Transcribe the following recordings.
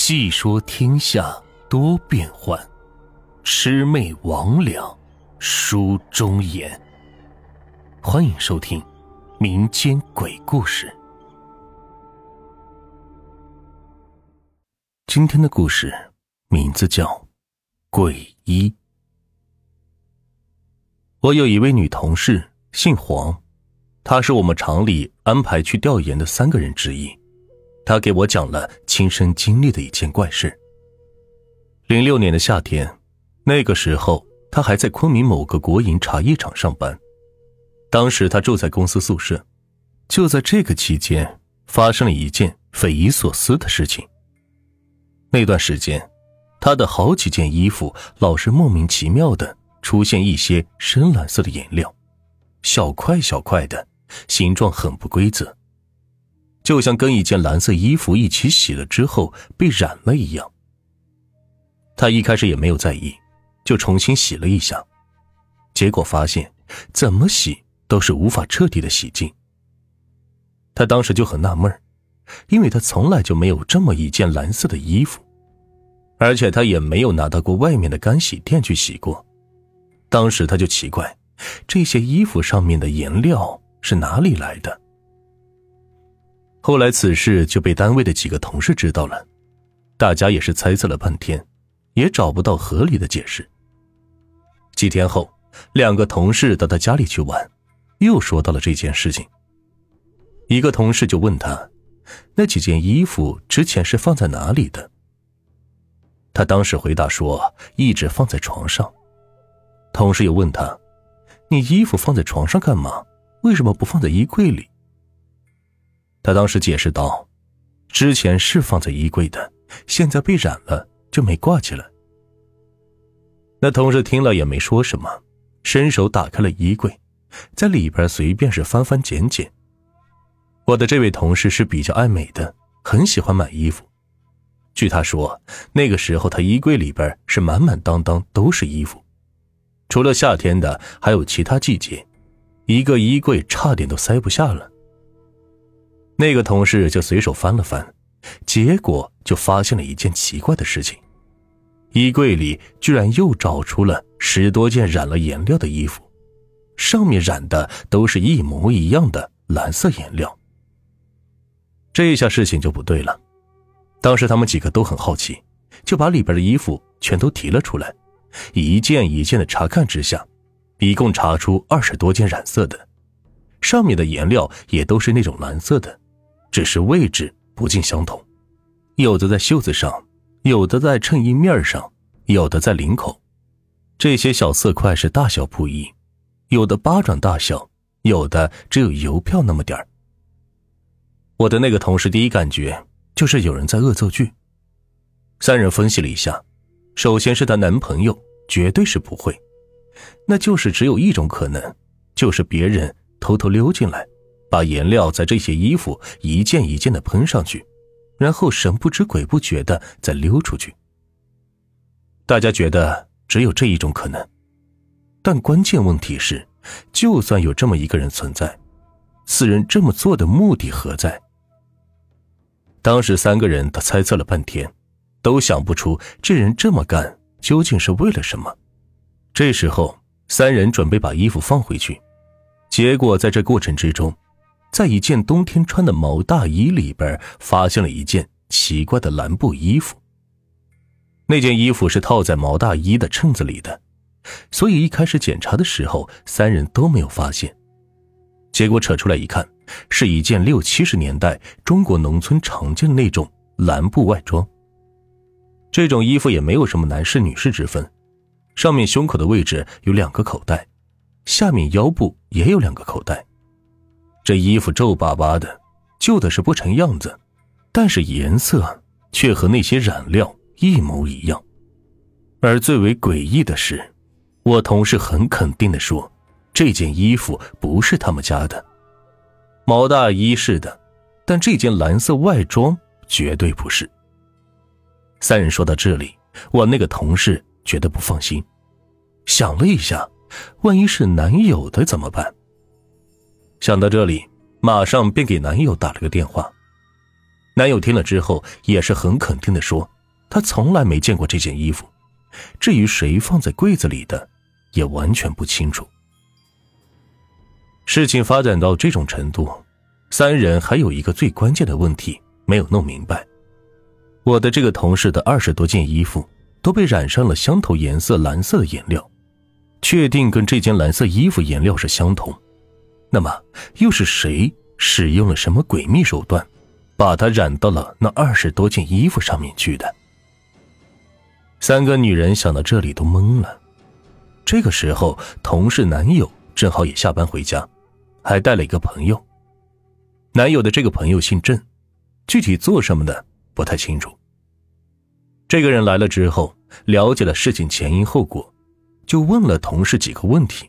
细说天下多变幻，魑魅魍魉书中言。欢迎收听民间鬼故事。今天的故事名字叫《鬼医》。我有一位女同事，姓黄，她是我们厂里安排去调研的三个人之一。他给我讲了亲身经历的一件怪事。零六年的夏天，那个时候他还在昆明某个国营茶叶厂上班。当时他住在公司宿舍，就在这个期间，发生了一件匪夷所思的事情。那段时间，他的好几件衣服老是莫名其妙的出现一些深蓝色的颜料，小块小块的，形状很不规则。就像跟一件蓝色衣服一起洗了之后被染了一样。他一开始也没有在意，就重新洗了一下，结果发现怎么洗都是无法彻底的洗净。他当时就很纳闷因为他从来就没有这么一件蓝色的衣服，而且他也没有拿到过外面的干洗店去洗过。当时他就奇怪，这些衣服上面的颜料是哪里来的？后来此事就被单位的几个同事知道了，大家也是猜测了半天，也找不到合理的解释。几天后，两个同事到他家里去玩，又说到了这件事情。一个同事就问他，那几件衣服之前是放在哪里的？他当时回答说，一直放在床上。同事又问他，你衣服放在床上干嘛？为什么不放在衣柜里？他当时解释道：“之前是放在衣柜的，现在被染了，就没挂起来。”那同事听了也没说什么，伸手打开了衣柜，在里边随便是翻翻捡捡。我的这位同事是比较爱美的，很喜欢买衣服。据他说，那个时候他衣柜里边是满满当当都是衣服，除了夏天的，还有其他季节，一个衣柜差点都塞不下了。那个同事就随手翻了翻，结果就发现了一件奇怪的事情：衣柜里居然又找出了十多件染了颜料的衣服，上面染的都是一模一样的蓝色颜料。这一下事情就不对了。当时他们几个都很好奇，就把里边的衣服全都提了出来，一件一件的查看之下，一共查出二十多件染色的，上面的颜料也都是那种蓝色的。只是位置不尽相同，有的在袖子上，有的在衬衣面上，有的在领口。这些小色块是大小不一，有的巴掌大小，有的只有邮票那么点儿。我的那个同事第一感觉就是有人在恶作剧。三人分析了一下，首先是她男朋友，绝对是不会，那就是只有一种可能，就是别人偷偷溜进来。把颜料在这些衣服一件一件的喷上去，然后神不知鬼不觉的再溜出去。大家觉得只有这一种可能，但关键问题是，就算有这么一个人存在，四人这么做的目的何在？当时三个人都猜测了半天，都想不出这人这么干究竟是为了什么。这时候，三人准备把衣服放回去，结果在这过程之中。在一件冬天穿的毛大衣里边，发现了一件奇怪的蓝布衣服。那件衣服是套在毛大衣的衬子里的，所以一开始检查的时候，三人都没有发现。结果扯出来一看，是一件六七十年代中国农村常见的那种蓝布外装。这种衣服也没有什么男士女士之分，上面胸口的位置有两个口袋，下面腰部也有两个口袋。这衣服皱巴巴的，旧的是不成样子，但是颜色却和那些染料一模一样。而最为诡异的是，我同事很肯定的说，这件衣服不是他们家的。毛大衣是的，但这件蓝色外装绝对不是。三人说到这里，我那个同事觉得不放心，想了一下，万一是男友的怎么办？想到这里，马上便给男友打了个电话。男友听了之后也是很肯定的说，他从来没见过这件衣服，至于谁放在柜子里的，也完全不清楚。事情发展到这种程度，三人还有一个最关键的问题没有弄明白：我的这个同事的二十多件衣服都被染上了相同颜色蓝色的颜料，确定跟这件蓝色衣服颜料是相同，那么又是谁使用了什么诡秘手段？把它染到了那二十多件衣服上面去的。三个女人想到这里都懵了。这个时候，同事男友正好也下班回家，还带了一个朋友。男友的这个朋友姓郑，具体做什么的不太清楚。这个人来了之后，了解了事情前因后果，就问了同事几个问题：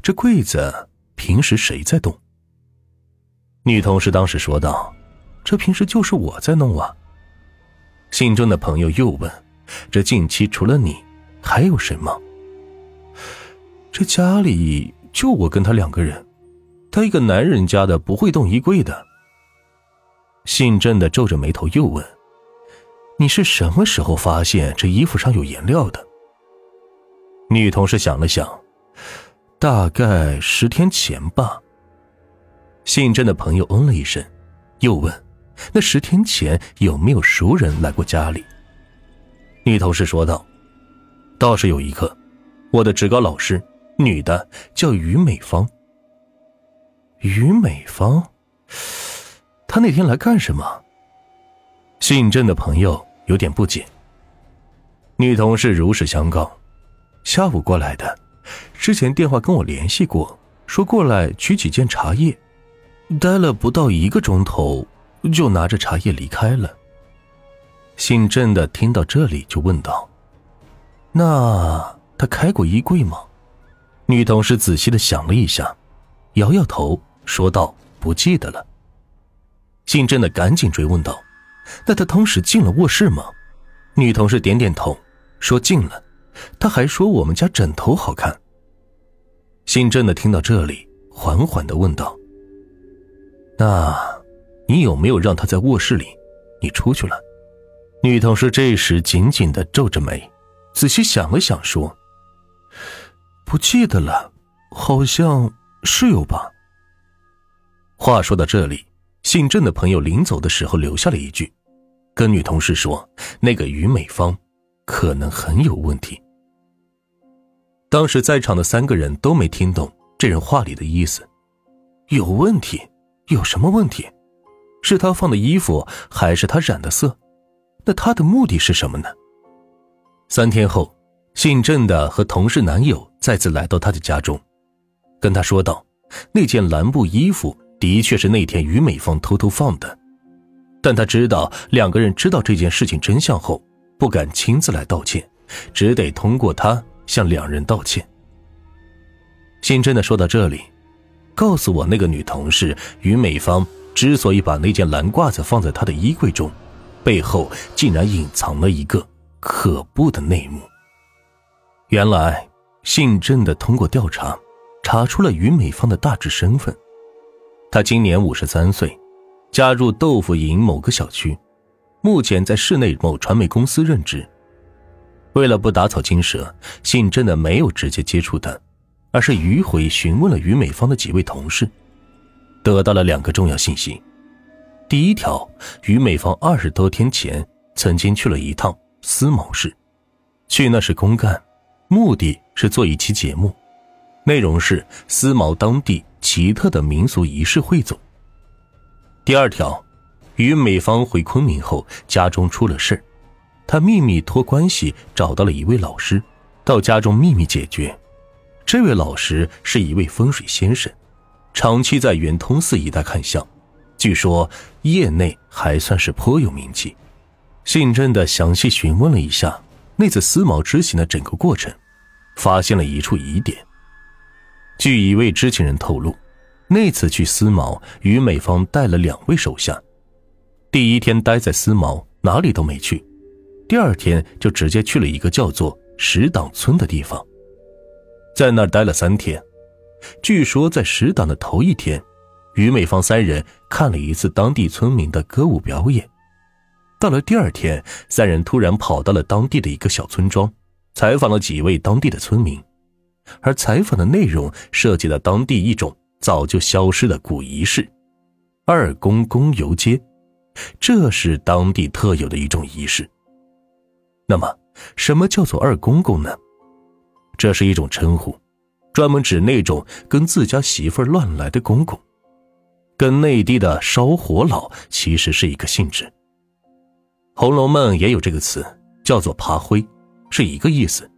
这柜子平时谁在动？女同事当时说道。这平时就是我在弄啊。姓郑的朋友又问：“这近期除了你，还有谁吗？”这家里就我跟他两个人，他一个男人家的不会动衣柜的。姓郑的皱着眉头又问：“你是什么时候发现这衣服上有颜料的？”女同事想了想，大概十天前吧。姓郑的朋友嗯了一声，又问。那十天前有没有熟人来过家里？女同事说道：“倒是有一个，我的职高老师，女的，叫于美芳。于美芳，她那天来干什么？”姓郑的朋友有点不解。女同事如实相告：“下午过来的，之前电话跟我联系过，说过来取几件茶叶，待了不到一个钟头。”就拿着茶叶离开了。姓郑的听到这里就问道：“那他开过衣柜吗？”女同事仔细的想了一下，摇摇头说道：“不记得了。”姓郑的赶紧追问道：“那他当时进了卧室吗？”女同事点点头说：“进了。”他还说：“我们家枕头好看。”姓郑的听到这里，缓缓的问道：“那？”你有没有让他在卧室里？你出去了。女同事这时紧紧的皱着眉，仔细想了想，说：“不记得了，好像是有吧。”话说到这里，姓郑的朋友临走的时候留下了一句，跟女同事说：“那个于美芳可能很有问题。”当时在场的三个人都没听懂这人话里的意思，有问题？有什么问题？是他放的衣服，还是他染的色？那他的目的是什么呢？三天后，姓郑的和同事男友再次来到他的家中，跟他说道：“那件蓝布衣服的确是那天于美芳偷偷放的，但他知道两个人知道这件事情真相后，不敢亲自来道歉，只得通过他向两人道歉。”姓郑的说到这里，告诉我那个女同事于美芳。之所以把那件蓝褂子放在他的衣柜中，背后竟然隐藏了一个可怖的内幕。原来，姓郑的通过调查，查出了于美芳的大致身份。她今年五十三岁，加入豆腐营某个小区，目前在市内某传媒公司任职。为了不打草惊蛇，姓郑的没有直接接触他，而是迂回询问了于美芳的几位同事。得到了两个重要信息：第一条，于美芳二十多天前曾经去了一趟思茅市，去那是公干，目的是做一期节目，内容是思茅当地奇特的民俗仪式汇总。第二条，于美芳回昆明后，家中出了事他秘密托关系找到了一位老师，到家中秘密解决。这位老师是一位风水先生。长期在圆通寺一带看相，据说业内还算是颇有名气。姓郑的详细询问了一下那次思茅之行的整个过程，发现了一处疑点。据一位知情人透露，那次去思茅，于美芳带了两位手下。第一天待在思茅，哪里都没去；第二天就直接去了一个叫做石党村的地方，在那儿待了三天。据说在石党的头一天，于美芳三人看了一次当地村民的歌舞表演。到了第二天，三人突然跑到了当地的一个小村庄，采访了几位当地的村民，而采访的内容涉及了当地一种早就消失的古仪式——二公公游街，这是当地特有的一种仪式。那么，什么叫做二公公呢？这是一种称呼，专门指那种跟自家媳妇乱来的公公，跟内地的烧火佬其实是一个性质。《红楼梦》也有这个词，叫做“爬灰”，是一个意思。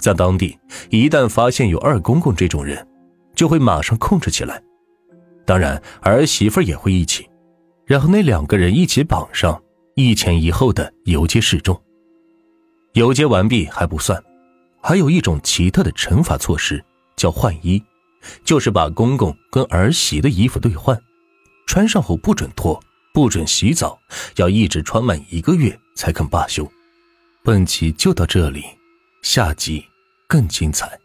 在当地，一旦发现有二公公这种人，就会马上控制起来。当然，儿媳妇也会一起，然后那两个人一起绑上，一前一后的游街示众。游街完毕还不算，还有一种奇特的惩罚措施，叫换衣，就是把公公跟儿媳的衣服兑换，穿上后不准脱。不准洗澡，要一直穿满一个月才肯罢休。本集就到这里，下集更精彩。